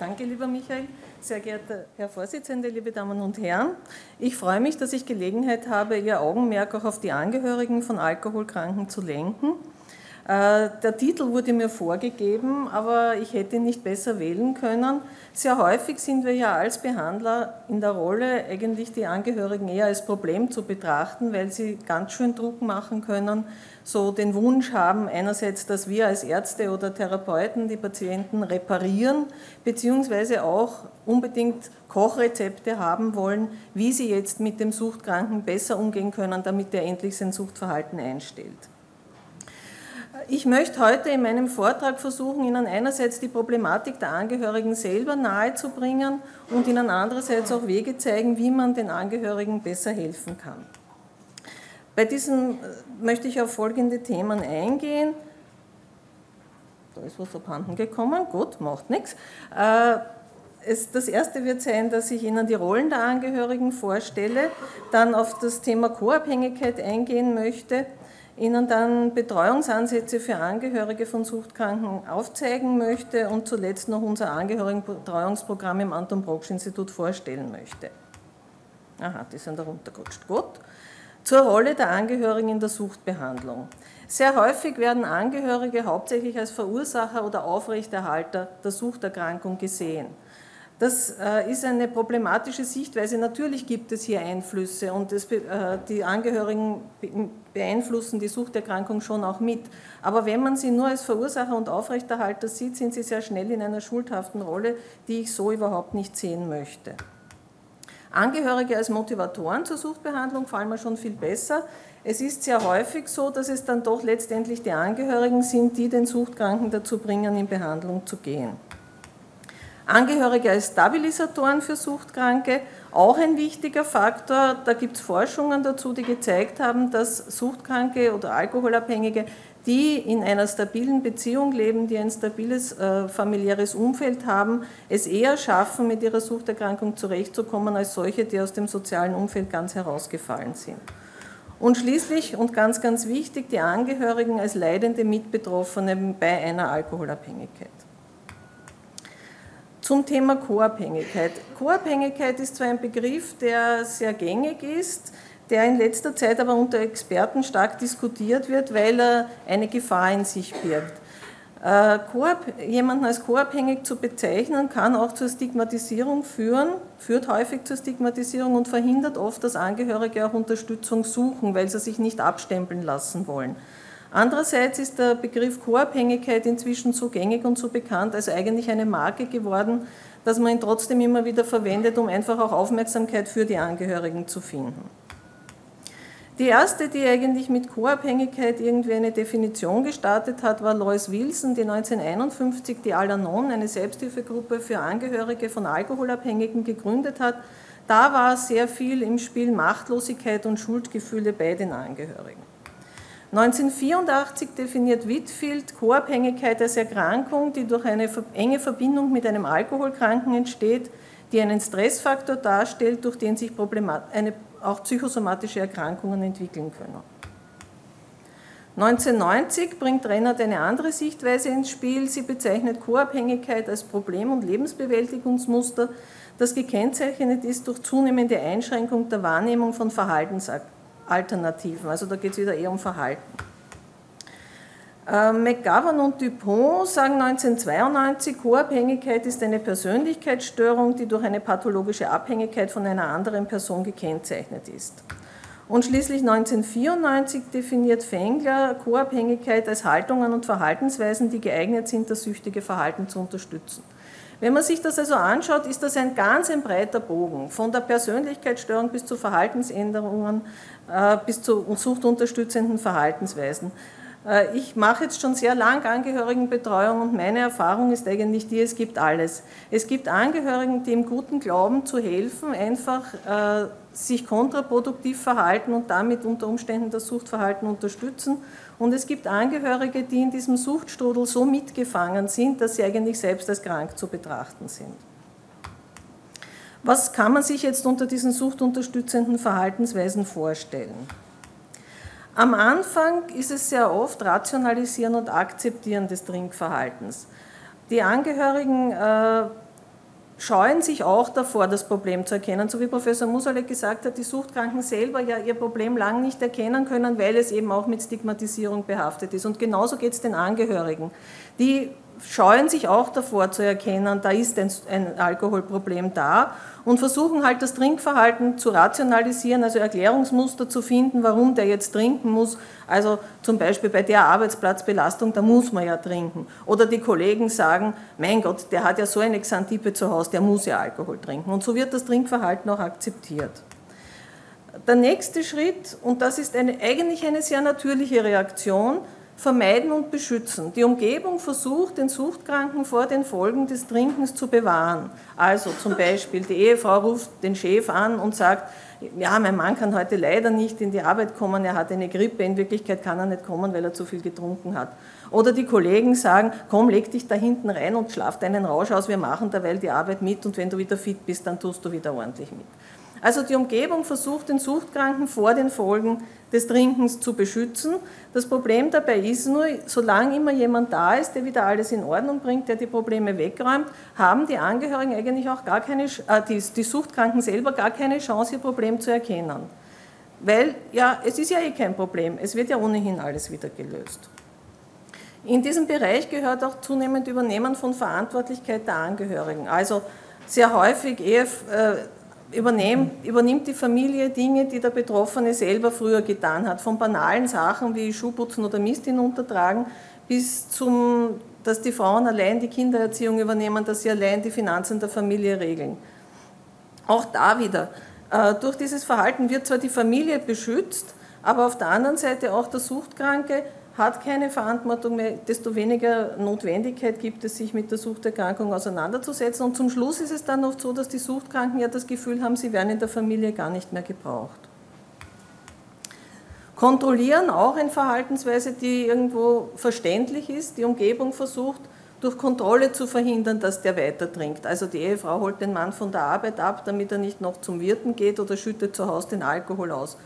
Danke, lieber Michael. Sehr geehrter Herr Vorsitzender, liebe Damen und Herren, ich freue mich, dass ich Gelegenheit habe, Ihr Augenmerk auch auf die Angehörigen von Alkoholkranken zu lenken. Äh, der Titel wurde mir vorgegeben, aber ich hätte ihn nicht besser wählen können. Sehr häufig sind wir ja als Behandler in der Rolle, eigentlich die Angehörigen eher als Problem zu betrachten, weil sie ganz schön Druck machen können, so den Wunsch haben, einerseits, dass wir als Ärzte oder Therapeuten die Patienten reparieren, beziehungsweise auch unbedingt Kochrezepte haben wollen, wie sie jetzt mit dem Suchtkranken besser umgehen können, damit er endlich sein Suchtverhalten einstellt. Ich möchte heute in meinem Vortrag versuchen, Ihnen einerseits die Problematik der Angehörigen selber nahezubringen und Ihnen andererseits auch Wege zeigen, wie man den Angehörigen besser helfen kann. Bei diesem äh, möchte ich auf folgende Themen eingehen. Da ist was abhanden gekommen, gut, macht nichts. Äh, das erste wird sein, dass ich Ihnen die Rollen der Angehörigen vorstelle, dann auf das Thema Co-Abhängigkeit eingehen möchte, Ihnen dann Betreuungsansätze für Angehörige von Suchtkranken aufzeigen möchte und zuletzt noch unser Angehörigenbetreuungsprogramm im Anton Brocksch Institut vorstellen möchte. Aha, die sind da runtergerutscht. Gut zur Rolle der Angehörigen in der Suchtbehandlung. Sehr häufig werden Angehörige hauptsächlich als Verursacher oder Aufrechterhalter der Suchterkrankung gesehen. Das äh, ist eine problematische Sichtweise. Natürlich gibt es hier Einflüsse und das, äh, die Angehörigen beeinflussen die Suchterkrankung schon auch mit. Aber wenn man sie nur als Verursacher und Aufrechterhalter sieht, sind sie sehr schnell in einer schuldhaften Rolle, die ich so überhaupt nicht sehen möchte. Angehörige als Motivatoren zur Suchtbehandlung fallen mir schon viel besser. Es ist sehr häufig so, dass es dann doch letztendlich die Angehörigen sind, die den Suchtkranken dazu bringen, in Behandlung zu gehen. Angehörige als Stabilisatoren für Suchtkranke, auch ein wichtiger Faktor. Da gibt es Forschungen dazu, die gezeigt haben, dass Suchtkranke oder Alkoholabhängige die in einer stabilen Beziehung leben, die ein stabiles äh, familiäres Umfeld haben, es eher schaffen, mit ihrer Suchterkrankung zurechtzukommen, als solche, die aus dem sozialen Umfeld ganz herausgefallen sind. Und schließlich und ganz, ganz wichtig, die Angehörigen als leidende Mitbetroffene bei einer Alkoholabhängigkeit. Zum Thema Co-Abhängigkeit. Co-Abhängigkeit ist zwar ein Begriff, der sehr gängig ist, der in letzter Zeit aber unter Experten stark diskutiert wird, weil er eine Gefahr in sich birgt. Äh, jemanden als co-abhängig zu bezeichnen, kann auch zur Stigmatisierung führen, führt häufig zur Stigmatisierung und verhindert oft, dass Angehörige auch Unterstützung suchen, weil sie sich nicht abstempeln lassen wollen. Andererseits ist der Begriff Co-Abhängigkeit inzwischen so gängig und so bekannt, als eigentlich eine Marke geworden, dass man ihn trotzdem immer wieder verwendet, um einfach auch Aufmerksamkeit für die Angehörigen zu finden. Die erste, die eigentlich mit Co-Abhängigkeit irgendwie eine Definition gestartet hat, war Lois Wilson, die 1951 die Al-Anon, eine Selbsthilfegruppe für Angehörige von Alkoholabhängigen, gegründet hat. Da war sehr viel im Spiel Machtlosigkeit und Schuldgefühle bei den Angehörigen. 1984 definiert Whitfield Co-Abhängigkeit als Erkrankung, die durch eine enge Verbindung mit einem Alkoholkranken entsteht, die einen Stressfaktor darstellt, durch den sich eine auch psychosomatische Erkrankungen entwickeln können. 1990 bringt Rennert eine andere Sichtweise ins Spiel. Sie bezeichnet Co-Abhängigkeit als Problem- und Lebensbewältigungsmuster, das gekennzeichnet ist durch zunehmende Einschränkung der Wahrnehmung von Verhaltensalternativen. Also da geht es wieder eher um Verhalten. Äh, McGovern und Dupont sagen 1992, Co-Abhängigkeit ist eine Persönlichkeitsstörung, die durch eine pathologische Abhängigkeit von einer anderen Person gekennzeichnet ist. Und schließlich 1994 definiert Fengler Co-Abhängigkeit als Haltungen und Verhaltensweisen, die geeignet sind, das süchtige Verhalten zu unterstützen. Wenn man sich das also anschaut, ist das ein ganz ein breiter Bogen, von der Persönlichkeitsstörung bis zu Verhaltensänderungen, äh, bis zu suchtunterstützenden Verhaltensweisen. Äh, ich mache jetzt schon sehr lang Angehörigenbetreuung und meine Erfahrung ist eigentlich die, es gibt alles. Es gibt Angehörigen, die im guten Glauben zu helfen, einfach äh, sich kontraproduktiv verhalten und damit unter Umständen das Suchtverhalten unterstützen. Und es gibt Angehörige, die in diesem Suchtstrudel so mitgefangen sind, dass sie eigentlich selbst als krank zu betrachten sind. Was kann man sich jetzt unter diesen suchtunterstützenden Verhaltensweisen vorstellen? Am Anfang ist es sehr oft Rationalisieren und Akzeptieren des Trinkverhaltens. Die Angehörigen äh, scheuen sich auch davor, das Problem zu erkennen. So wie Professor Musalek gesagt hat, die Suchtkranken selber ja ihr Problem lang nicht erkennen können, weil es eben auch mit Stigmatisierung behaftet ist. Und genauso geht es den Angehörigen. Die scheuen sich auch davor zu erkennen, da ist ein, Alkoholproblem da und versuchen halt das Trinkverhalten zu rationalisieren, also Erklärungsmuster zu finden, warum der jetzt trinken muss. Also zum Beispiel bei der Arbeitsplatzbelastung, da muss man ja trinken. Oder die Kollegen sagen, mein Gott, der hat ja so eine Xantippe zu Hause, der muss ja Alkohol trinken. Und so wird das Trinkverhalten auch akzeptiert. Der nächste Schritt, und das ist eine, eigentlich eine sehr natürliche Reaktion, vermeiden und beschützen. Die Umgebung versucht, den Suchtkranken vor den Folgen des Trinkens zu bewahren. Also zum Beispiel, die Ehefrau ruft den Chef an und sagt, ja, mein Mann kann heute leider nicht in die Arbeit kommen, er hat eine Grippe, in Wirklichkeit kann er nicht kommen, weil er zu viel getrunken hat. Oder die Kollegen sagen, komm, leg dich da hinten rein und schlaf deinen Rausch aus, wir machen derweil die Arbeit mit und wenn du wieder fit bist, dann tust du wieder ordentlich mit. Also die Umgebung versucht den Suchtkranken vor den Folgen des Trinkens zu beschützen. Das Problem dabei ist nur, solange immer jemand da ist, der wieder alles in Ordnung bringt, der die Probleme wegräumt, haben die Angehörigen eigentlich auch gar keine, äh, die, die Suchtkranken selber gar keine Chance, ihr Problem zu erkennen. Weil ja, es ist ja eh kein Problem, es wird ja ohnehin alles wieder gelöst. In diesem Bereich gehört auch zunehmend Übernehmen von Verantwortlichkeit der Angehörigen. Also sehr häufig eher übernimmt, übernimmt die Familie Dinge, die der Betroffene selber früher getan hat, von banalen Sachen wie Schuhputzen oder Mist hinuntertragen, bis zum, dass die Frauen allein die Kindererziehung übernehmen, dass sie allein die Finanzen der Familie regeln. Auch da wieder, äh, durch dieses Verhalten wird zwar die Familie beschützt, aber auf der anderen Seite auch der Suchtkranke hat keine Verantwortung mehr, desto weniger Notwendigkeit gibt es, sich mit der Suchterkrankung auseinanderzusetzen. Und zum Schluss ist es dann oft so, dass die Suchtkranken ja das Gefühl haben, sie werden in der Familie gar nicht mehr gebraucht. Kontrollieren auch eine Verhaltensweise, die irgendwo verständlich ist. Die Umgebung versucht, durch Kontrolle zu verhindern, dass der weiter trinkt. Also die Ehefrau holt den Mann von der Arbeit ab, damit er nicht noch zum Wirten geht oder schüttet zu Hause den Alkohol aus.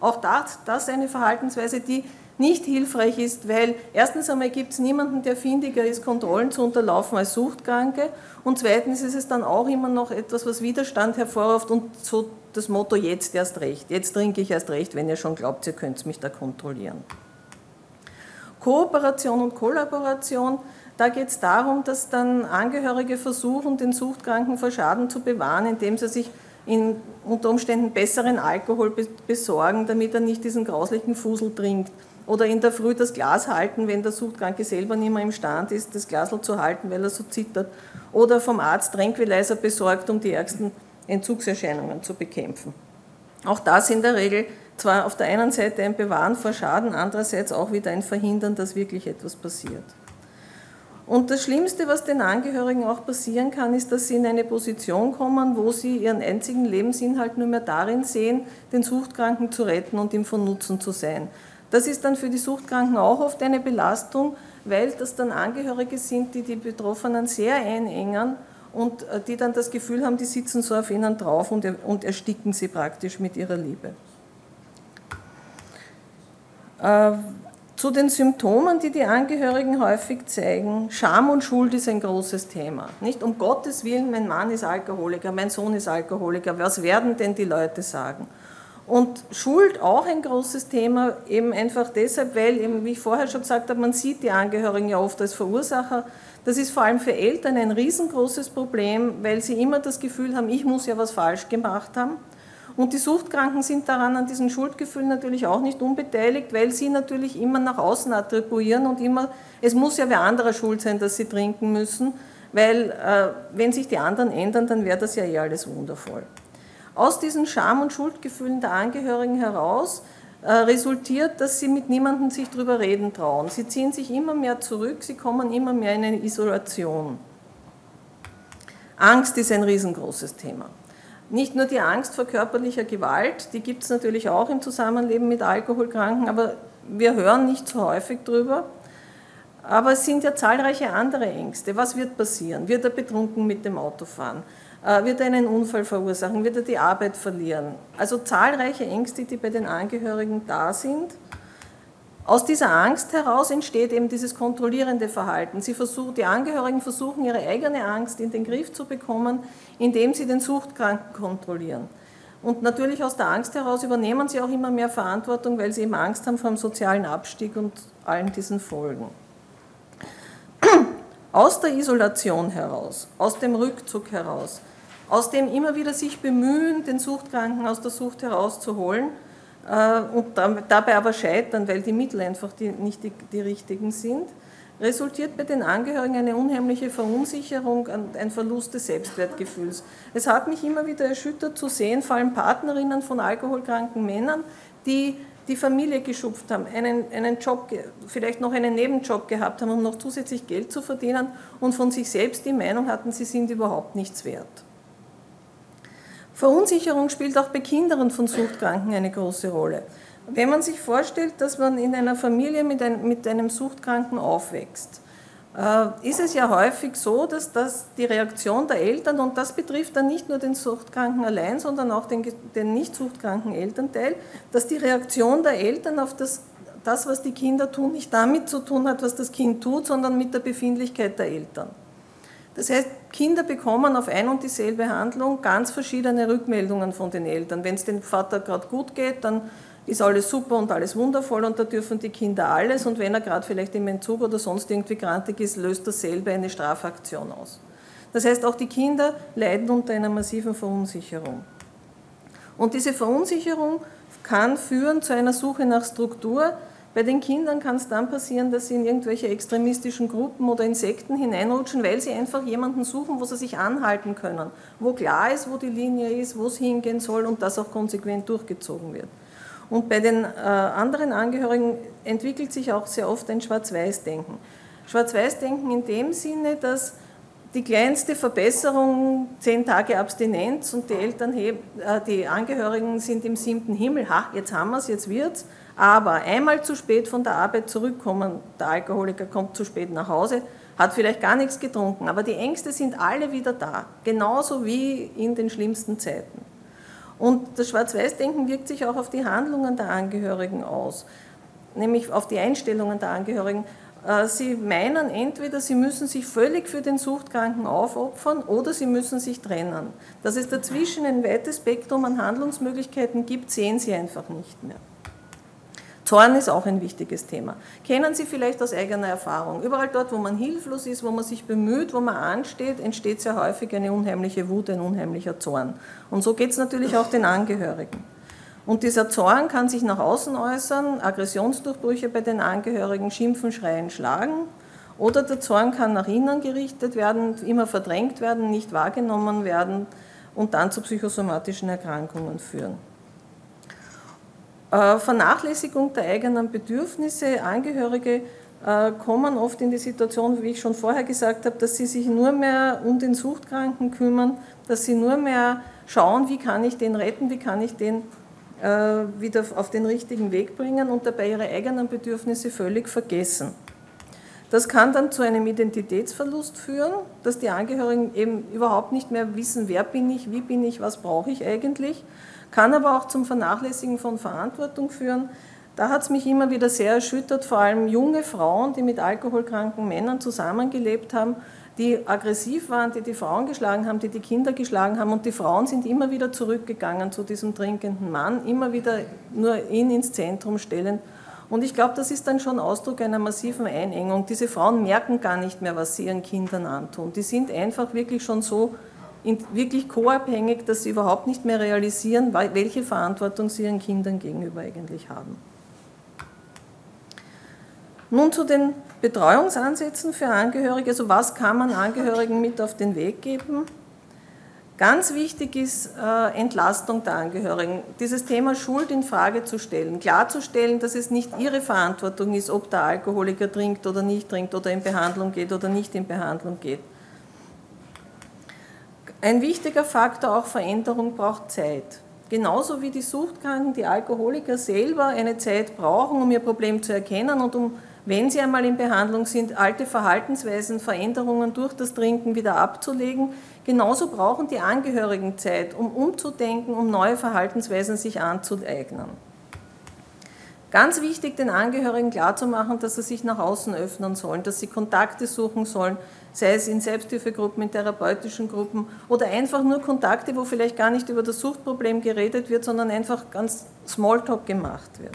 Auch das, das ist eine Verhaltensweise, die nicht hilfreich ist, weil erstens einmal gibt es niemanden, der findiger ist, Kontrollen zu unterlaufen als Suchtkranke und zweitens ist es dann auch immer noch etwas, was Widerstand hervorruft und so das Motto jetzt erst recht, jetzt trinke ich erst recht, wenn ihr schon glaubt, ihr könnt mich da kontrollieren. Kooperation und Kollaboration, da geht es darum, dass dann Angehörige versuchen, den Suchtkranken vor Schaden zu bewahren, indem sie sich in unter Umständen besseren Alkohol besorgen, damit er nicht diesen grauslichen Fusel trinkt oder in der Früh das Glas halten, wenn der Suchtkranke selber nicht mehr im Stand ist, das Glas zu halten, weil er so zittert. Oder vom Arzt Tranquilizer besorgt, um die ärgsten Entzugserscheinungen zu bekämpfen. Auch das in der Regel zwar auf der einen Seite ein Bewahren vor Schaden, andererseits auch wieder ein Verhindern, dass wirklich etwas passiert. Und das Schlimmste, was den Angehörigen auch passieren kann, ist, dass sie in eine Position kommen, wo sie ihren einzigen Lebensinhalt nur mehr darin sehen, den Suchtkranken zu retten und ihm von Nutzen zu sein. Das ist dann für die Suchtkranken auch oft eine Belastung, weil das dann Angehörige sind, die die Betroffenen sehr einengen und äh, die dann das Gefühl haben, die sitzen so auf ihnen drauf und, und ersticken sie praktisch mit ihrer Liebe. Zu den Symptomen, die die Angehörigen häufig zeigen, Scham und Schuld ist ein großes Thema. Nicht um Gottes Willen, mein Mann ist Alkoholiker, mein Sohn ist Alkoholiker, was werden denn die Leute sagen? Und Schuld auch ein großes Thema, eben einfach deshalb, weil, eben, wie ich vorher schon gesagt habe, man sieht die Angehörigen ja oft als Verursacher. Das ist vor allem für Eltern ein riesengroßes Problem, weil sie immer das Gefühl haben, ich muss ja was falsch gemacht haben. Und die Suchtkranken sind daran an diesen Schuldgefühlen natürlich auch nicht unbeteiligt, weil sie natürlich immer nach außen attribuieren und immer, es muss ja wer anderer schuld sein, dass sie trinken müssen, weil äh, wenn sich die anderen ändern, dann wäre das ja eh alles wundervoll. Aus diesen Scham- und Schuldgefühlen der Angehörigen heraus äh, resultiert, dass sie mit niemandem sich darüber reden trauen. Sie ziehen sich immer mehr zurück, sie kommen immer mehr in eine Isolation. Angst ist ein riesengroßes Thema. Nicht nur die Angst vor körperlicher Gewalt, die gibt es natürlich auch im Zusammenleben mit Alkoholkranken, aber wir hören nicht so häufig drüber. Aber es sind ja zahlreiche andere Ängste. Was wird passieren? Wird er betrunken mit dem Auto fahren? Äh, wird er einen Unfall verursachen, wird er die Arbeit verlieren. Also zahlreiche Ängste, die bei den Angehörigen da sind. Aus dieser Angst heraus entsteht eben dieses kontrollierende Verhalten. Sie versuchen, die Angehörigen versuchen, ihre eigene Angst in den Griff zu bekommen, indem sie den Suchtkranken kontrollieren. Und natürlich aus der Angst heraus übernehmen sie auch immer mehr Verantwortung, weil sie eben Angst haben vor dem sozialen Abstieg und allen diesen Folgen. Aus der Isolation heraus, aus dem Rückzug heraus, aus dem immer wieder sich bemühen, den Suchtkranken aus der Sucht herauszuholen und dabei aber scheitern, weil die Mittel einfach die, nicht die, die richtigen sind, resultiert bei den Angehörigen eine unheimliche Verunsicherung, ein Verlust des Selbstwertgefühls. Es hat mich immer wieder erschüttert zu sehen, vor allem Partnerinnen von alkoholkranken Männern, die die Familie geschupft haben, einen, einen Job, vielleicht noch einen Nebenjob gehabt haben, um noch zusätzlich Geld zu verdienen und von sich selbst die Meinung hatten, sie sind überhaupt nichts wert. Verunsicherung spielt auch bei Kindern von Suchtkranken eine große Rolle. Wenn man sich vorstellt, dass man in einer Familie mit, ein, mit einem Suchtkranken aufwächst, äh, ist es ja häufig so, dass das die Reaktion der Eltern, und das betrifft dann nicht nur den Suchtkranken allein, sondern auch den, den nicht suchtkranken Elternteil, dass die Reaktion der Eltern auf das, das, was die Kinder tun, nicht damit zu tun hat, was das Kind tut, sondern mit der Befindlichkeit der Eltern. Das heißt, Kinder bekommen auf ein und dieselbe Handlung ganz verschiedene Rückmeldungen von den Eltern. Wenn es dem Vater gerade gut geht, dann ist alles super und alles wundervoll und da dürfen die Kinder alles und wenn er gerade vielleicht im Entzug oder sonst irgendwie grantig ist, löst dasselbe eine Strafaktion aus. Das heißt, auch die Kinder leiden unter einer massiven Verunsicherung. Und diese Verunsicherung kann führen zu einer Suche nach Struktur, bei den Kindern kann es dann passieren, dass sie in irgendwelche extremistischen Gruppen oder Insekten hineinrutschen, weil sie einfach jemanden suchen, wo sie sich anhalten können, wo klar ist, wo die Linie ist, wo es hingehen soll und das auch konsequent durchgezogen wird. Und bei den äh, anderen Angehörigen entwickelt sich auch sehr oft ein Schwarz-Weiß-Denken. Schwarz-Weiß-Denken in dem Sinne, dass die kleinste Verbesserung, zehn Tage Abstinenz und die Eltern, äh, die Angehörigen sind im siebten Himmel, ha, jetzt haben wir es, jetzt wird's, aber einmal zu spät von der Arbeit zurückkommen, der Alkoholiker kommt zu spät nach Hause, hat vielleicht gar nichts getrunken, aber die Ängste sind alle wieder da, genauso wie in den schlimmsten Zeiten. Und das Schwarz-Weiß-Denken wirkt sich auch auf die Handlungen der Angehörigen aus, nämlich auf die Einstellungen der Angehörigen. Äh, sie meinen entweder, sie müssen sich völlig für den Suchtkranken aufopfern oder sie müssen sich trennen. Dass es dazwischen ein weites Spektrum an Handlungsmöglichkeiten gibt, sehen sie einfach nicht mehr. Zorn ist auch ein wichtiges Thema. Kennen Sie vielleicht aus eigener Erfahrung. Überall dort, wo man hilflos ist, wo man sich bemüht, wo man ansteht, entsteht sehr häufig eine unheimliche Wut, ein unheimlicher Zorn. Und so geht es natürlich auch den Angehörigen. Und dieser Zorn kann sich nach außen äußern, Aggressionsdurchbrüche bei den Angehörigen, Schimpfen, Schreien, Schlagen. Oder der Zorn kann nach innen gerichtet werden, immer verdrängt werden, nicht wahrgenommen werden und dann zu psychosomatischen Erkrankungen führen. Äh, Vernachlässigung der eigenen Bedürfnisse. Angehörige äh, kommen oft in die Situation, wie ich schon vorher gesagt habe, dass sie sich nur mehr um den Suchtkranken kümmern, dass sie nur mehr schauen, wie kann ich den retten, wie kann ich den äh, wieder auf den richtigen Weg bringen und dabei ihre eigenen Bedürfnisse völlig vergessen. Das kann dann zu einem Identitätsverlust führen, dass die Angehörigen eben überhaupt nicht mehr wissen, wer bin ich, wie bin ich, was brauche ich eigentlich kann aber auch zum Vernachlässigen von Verantwortung führen. Da hat es mich immer wieder sehr erschüttert, vor allem junge Frauen, die mit alkoholkranken Männern zusammengelebt haben, die aggressiv waren, die die Frauen geschlagen haben, die die Kinder geschlagen haben und die Frauen sind immer wieder zurückgegangen zu diesem trinkenden Mann, immer wieder nur ihn ins Zentrum stellen. Und ich glaube, das ist dann schon Ausdruck einer massiven Einengung. Diese Frauen merken gar nicht mehr, was sie ihren Kindern antun. Die sind einfach wirklich schon so wirklich co-abhängig, dass sie überhaupt nicht mehr realisieren, welche Verantwortung sie ihren Kindern gegenüber eigentlich haben. Nun zu den Betreuungsansätzen für Angehörige. Also was kann man Angehörigen mit auf den Weg geben? Ganz wichtig ist äh, Entlastung der Angehörigen. Dieses Thema Schuld in Frage zu stellen, klarzustellen, dass es nicht ihre Verantwortung ist, ob der Alkoholiker trinkt oder nicht trinkt oder in Behandlung geht oder nicht in Behandlung geht. Ein wichtiger Faktor auch Veränderung braucht Zeit. Genauso wie die Suchtkranken, die Alkoholiker selber eine Zeit brauchen, um ihr Problem zu erkennen und um, wenn sie einmal in Behandlung sind, alte Verhaltensweisen, Veränderungen durch das Trinken wieder abzulegen. Genauso brauchen die Angehörigen Zeit, um umzudenken, um neue Verhaltensweisen sich anzueignen. Ganz wichtig, den Angehörigen klarzumachen, dass sie sich nach außen öffnen sollen, dass sie Kontakte suchen sollen, sei es in Selbsthilfegruppen, in therapeutischen Gruppen oder einfach nur Kontakte, wo vielleicht gar nicht über das Suchtproblem geredet wird, sondern einfach ganz Smalltalk gemacht wird.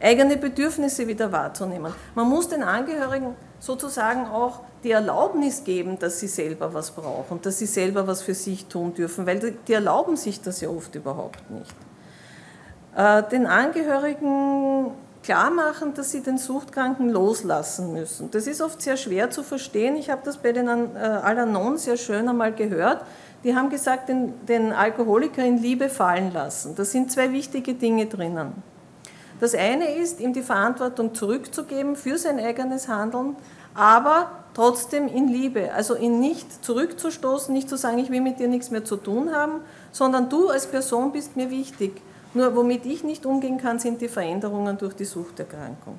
Eigene Bedürfnisse wieder wahrzunehmen. Man muss den Angehörigen sozusagen auch die Erlaubnis geben, dass sie selber was brauchen, dass sie selber was für sich tun dürfen, weil die erlauben sich das ja oft überhaupt nicht. Äh, den Angehörigen klar machen, dass sie den Suchtkranken loslassen müssen. Das ist oft sehr schwer zu verstehen. Ich habe das bei den äh, Alanon sehr schön einmal gehört. Die haben gesagt, den, den Alkoholiker in Liebe fallen lassen. Da sind zwei wichtige Dinge drinnen. Das eine ist, ihm die Verantwortung zurückzugeben für sein eigenes Handeln, aber trotzdem in Liebe. Also ihn nicht zurückzustoßen, nicht zu sagen, ich will mit dir nichts mehr zu tun haben, sondern du als Person bist mir wichtig. Nur womit ich nicht umgehen kann, sind die Veränderungen durch die Suchterkrankung.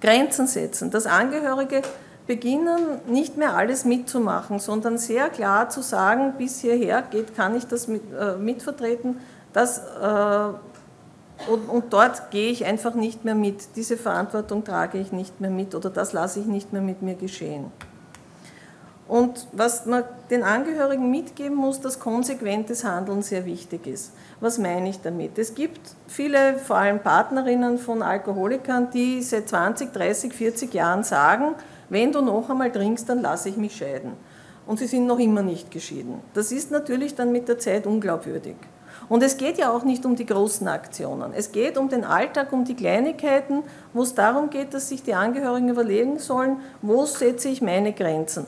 Grenzen setzen, dass Angehörige beginnen, nicht mehr alles mitzumachen, sondern sehr klar zu sagen, bis hierher geht, kann ich das mit, äh, mitvertreten, das, äh, und, und dort gehe ich einfach nicht mehr mit. Diese Verantwortung trage ich nicht mehr mit oder das lasse ich nicht mehr mit mir geschehen. Und was man den Angehörigen mitgeben muss, dass konsequentes Handeln sehr wichtig ist. Was meine ich damit? Es gibt viele, vor allem Partnerinnen von Alkoholikern, die seit 20, 30, 40 Jahren sagen, wenn du noch einmal trinkst, dann lasse ich mich scheiden. Und sie sind noch immer nicht geschieden. Das ist natürlich dann mit der Zeit unglaubwürdig. Und es geht ja auch nicht um die großen Aktionen. Es geht um den Alltag, um die Kleinigkeiten, wo es darum geht, dass sich die Angehörigen überlegen sollen, wo setze ich meine Grenzen.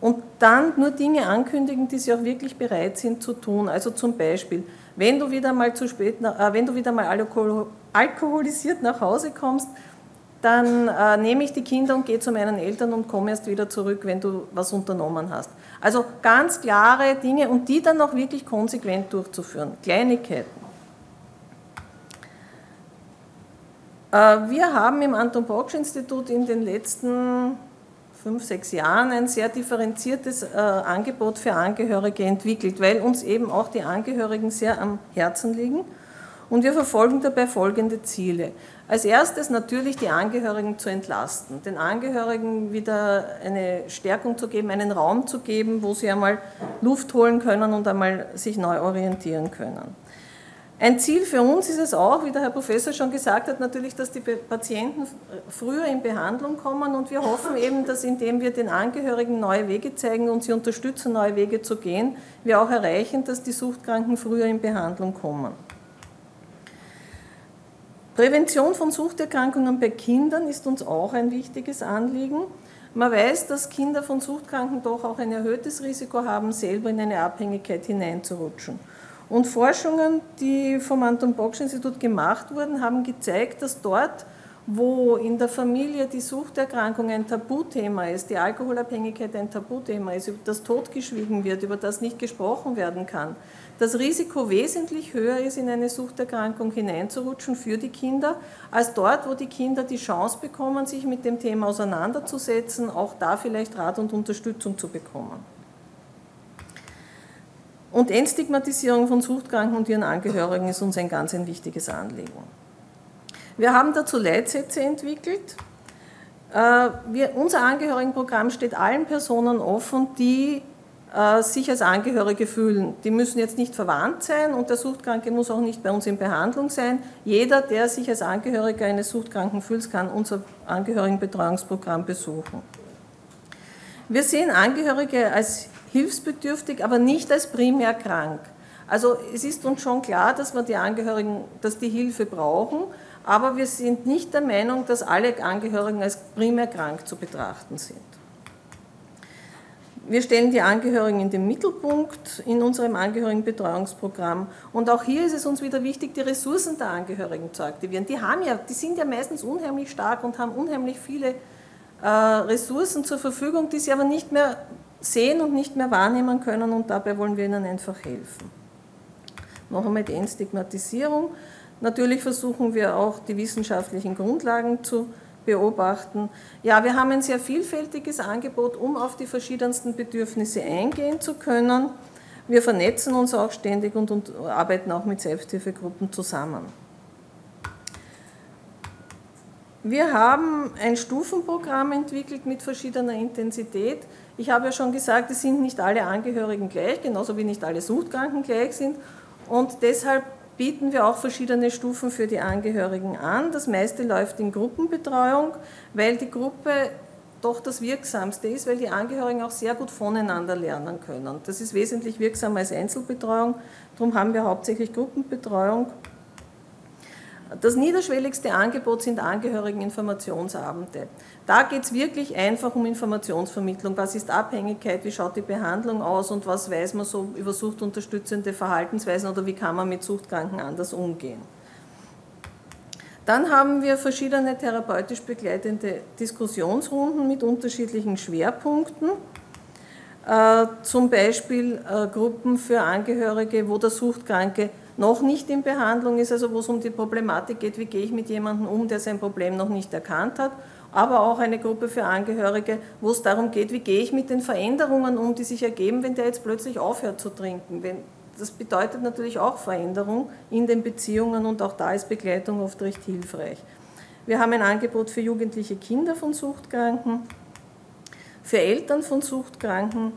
Und dann nur Dinge ankündigen, die sie auch wirklich bereit sind zu tun. Also zum Beispiel, wenn du wieder mal zu spät, äh, wenn du wieder mal alkohol, alkoholisiert nach Hause kommst, dann äh, nehme ich die Kinder und gehe zu meinen Eltern und komme erst wieder zurück, wenn du was unternommen hast. Also ganz klare Dinge und die dann auch wirklich konsequent durchzuführen. Kleinigkeiten. Äh, wir haben im Anton Bocksch Institut in den letzten fünf, sechs Jahren ein sehr differenziertes äh, Angebot für Angehörige entwickelt, weil uns eben auch die Angehörigen sehr am Herzen liegen. Und wir verfolgen dabei folgende Ziele. Als erstes natürlich die Angehörigen zu entlasten, den Angehörigen wieder eine Stärkung zu geben, einen Raum zu geben, wo sie einmal Luft holen können und einmal sich neu orientieren können. Ein Ziel für uns ist es auch, wie der Herr Professor schon gesagt hat, natürlich, dass die Patienten früher in Behandlung kommen und wir hoffen eben, dass indem wir den Angehörigen neue Wege zeigen und sie unterstützen, neue Wege zu gehen, wir auch erreichen, dass die Suchtkranken früher in Behandlung kommen. Prävention von Suchterkrankungen bei Kindern ist uns auch ein wichtiges Anliegen. Man weiß, dass Kinder von Suchtkranken doch auch ein erhöhtes Risiko haben, selber in eine Abhängigkeit hineinzurutschen. Und Forschungen, die vom Anton Bocksch Institut gemacht wurden, haben gezeigt, dass dort, wo in der Familie die Suchterkrankung ein Tabuthema ist, die Alkoholabhängigkeit ein Tabuthema ist, über das totgeschwiegen wird, über das nicht gesprochen werden kann, das Risiko wesentlich höher ist, in eine Suchterkrankung hineinzurutschen für die Kinder, als dort, wo die Kinder die Chance bekommen, sich mit dem Thema auseinanderzusetzen, auch da vielleicht Rat und Unterstützung zu bekommen. Und Entstigmatisierung von Suchtkranken und ihren Angehörigen ist uns ein ganz ein wichtiges Anliegen. Wir haben dazu Leitsätze entwickelt. Äh, wir, unser Angehörigenprogramm steht allen Personen offen, die äh, sich als Angehörige fühlen. Die müssen jetzt nicht verwandt sein und der Suchtkranke muss auch nicht bei uns in Behandlung sein. Jeder, der sich als Angehöriger eines Suchtkranken fühlt, kann unser Angehörigenbetreuungsprogramm besuchen. Wir sehen Angehörige als hilfsbedürftig, aber nicht als primär krank. Also es ist uns schon klar, dass wir die Angehörigen, dass die Hilfe brauchen, aber wir sind nicht der Meinung, dass alle Angehörigen als primär krank zu betrachten sind. Wir stellen die Angehörigen in den Mittelpunkt in unserem Angehörigenbetreuungsprogramm. Und auch hier ist es uns wieder wichtig, die Ressourcen der Angehörigen zu aktivieren. Die, haben ja, die sind ja meistens unheimlich stark und haben unheimlich viele äh, Ressourcen zur Verfügung, die sie aber nicht mehr sehen und nicht mehr wahrnehmen können und dabei wollen wir ihnen einfach helfen. Noch einmal die Entstigmatisierung. Natürlich versuchen wir auch die wissenschaftlichen Grundlagen zu beobachten. Ja, wir haben ein sehr vielfältiges Angebot, um auf die verschiedensten Bedürfnisse eingehen zu können. Wir vernetzen uns auch ständig und, und arbeiten auch mit Selbsthilfegruppen zusammen. wir haben ein Stufenprogramm entwickelt mit verschiedener Intensität. Ich habe ja schon gesagt, es sind nicht alle Angehörigen gleich, genauso wie nicht alle Suchtkranken gleich sind. Und deshalb bieten wir auch verschiedene Stufen für die Angehörigen an. Das meiste läuft in Gruppenbetreuung, weil die Gruppe doch das Wirksamste ist, weil die Angehörigen auch sehr gut voneinander lernen können. Das ist wesentlich wirksamer als Einzelbetreuung. Darum haben wir hauptsächlich Gruppenbetreuung. Das niederschwelligste Angebot sind Angehörigeninformationsabende. Da geht es wirklich einfach um Informationsvermittlung. Was ist Abhängigkeit, wie schaut die Behandlung aus und was weiß man so über suchtunterstützende Verhaltensweisen oder wie kann man mit Suchtkranken anders umgehen. Dann haben wir verschiedene therapeutisch begleitende Diskussionsrunden mit unterschiedlichen Schwerpunkten. Äh, zum Beispiel äh, Gruppen für Angehörige, wo der Suchtkranke noch nicht in Behandlung ist, also wo es um die Problematik geht, wie gehe ich mit jemandem um, der sein Problem noch nicht erkannt hat, aber auch eine Gruppe für Angehörige, wo es darum geht, wie gehe ich mit den Veränderungen um, die sich ergeben, wenn der jetzt plötzlich aufhört zu trinken. Wenn, das bedeutet natürlich auch Veränderung in den Beziehungen und auch da ist Begleitung oft recht hilfreich. Wir haben ein Angebot für jugendliche Kinder von Suchtkranken, für Eltern von Suchtkranken,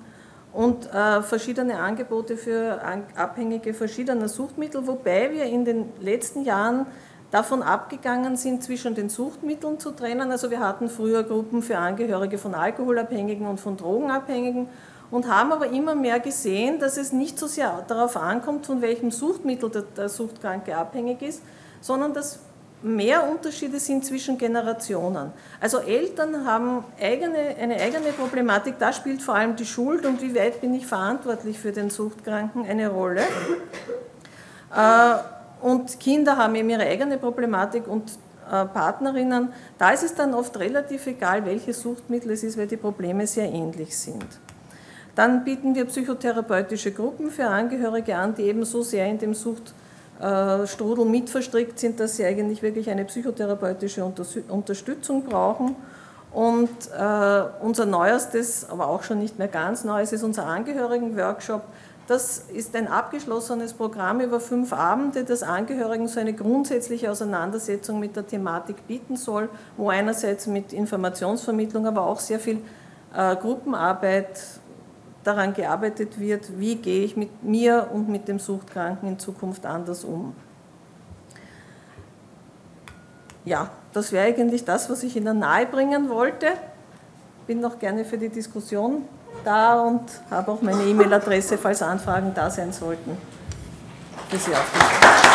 und äh, verschiedene Angebote für Abhängige verschiedener Suchtmittel, wobei wir in den letzten Jahren davon abgegangen sind, zwischen den Suchtmitteln zu trennen. Also wir hatten früher Gruppen für Angehörige von Alkoholabhängigen und von Drogenabhängigen und haben aber immer mehr gesehen, dass es nicht so sehr darauf ankommt, von welchem Suchtmittel der, der Suchtkranke abhängig ist, sondern dass mehr Unterschiede sind zwischen Generationen. Also Eltern haben eigene, eine eigene Problematik, da spielt vor allem die Schuld und wie weit bin ich verantwortlich für den Suchtkranken eine Rolle. Äh, und Kinder haben eben ihre eigene Problematik und äh, Partnerinnen, da ist es dann oft relativ egal, welches Suchtmittel es ist, weil die Probleme sehr ähnlich sind. Dann bieten wir psychotherapeutische Gruppen für Angehörige an, die eben so sehr in dem Sucht Strudel mit verstrickt sind, dass sie eigentlich wirklich eine psychotherapeutische Unterstützung brauchen. Und äh, unser neuestes, aber auch schon nicht mehr ganz neues, ist unser Angehörigen-Workshop. Das ist ein abgeschlossenes Programm über fünf Abende, das Angehörigen so eine grundsätzliche Auseinandersetzung mit der Thematik bieten soll, wo einerseits mit Informationsvermittlung, aber auch sehr viel äh, Gruppenarbeit daran gearbeitet wird, wie gehe ich mit mir und mit dem Suchtkranken in Zukunft anders um. Ja, das wäre eigentlich das, was ich Ihnen nahebringen wollte. Bin noch gerne für die Diskussion da und habe auch meine E-Mail-Adresse, falls Anfragen da sein sollten, für Sie aufgeschrieben.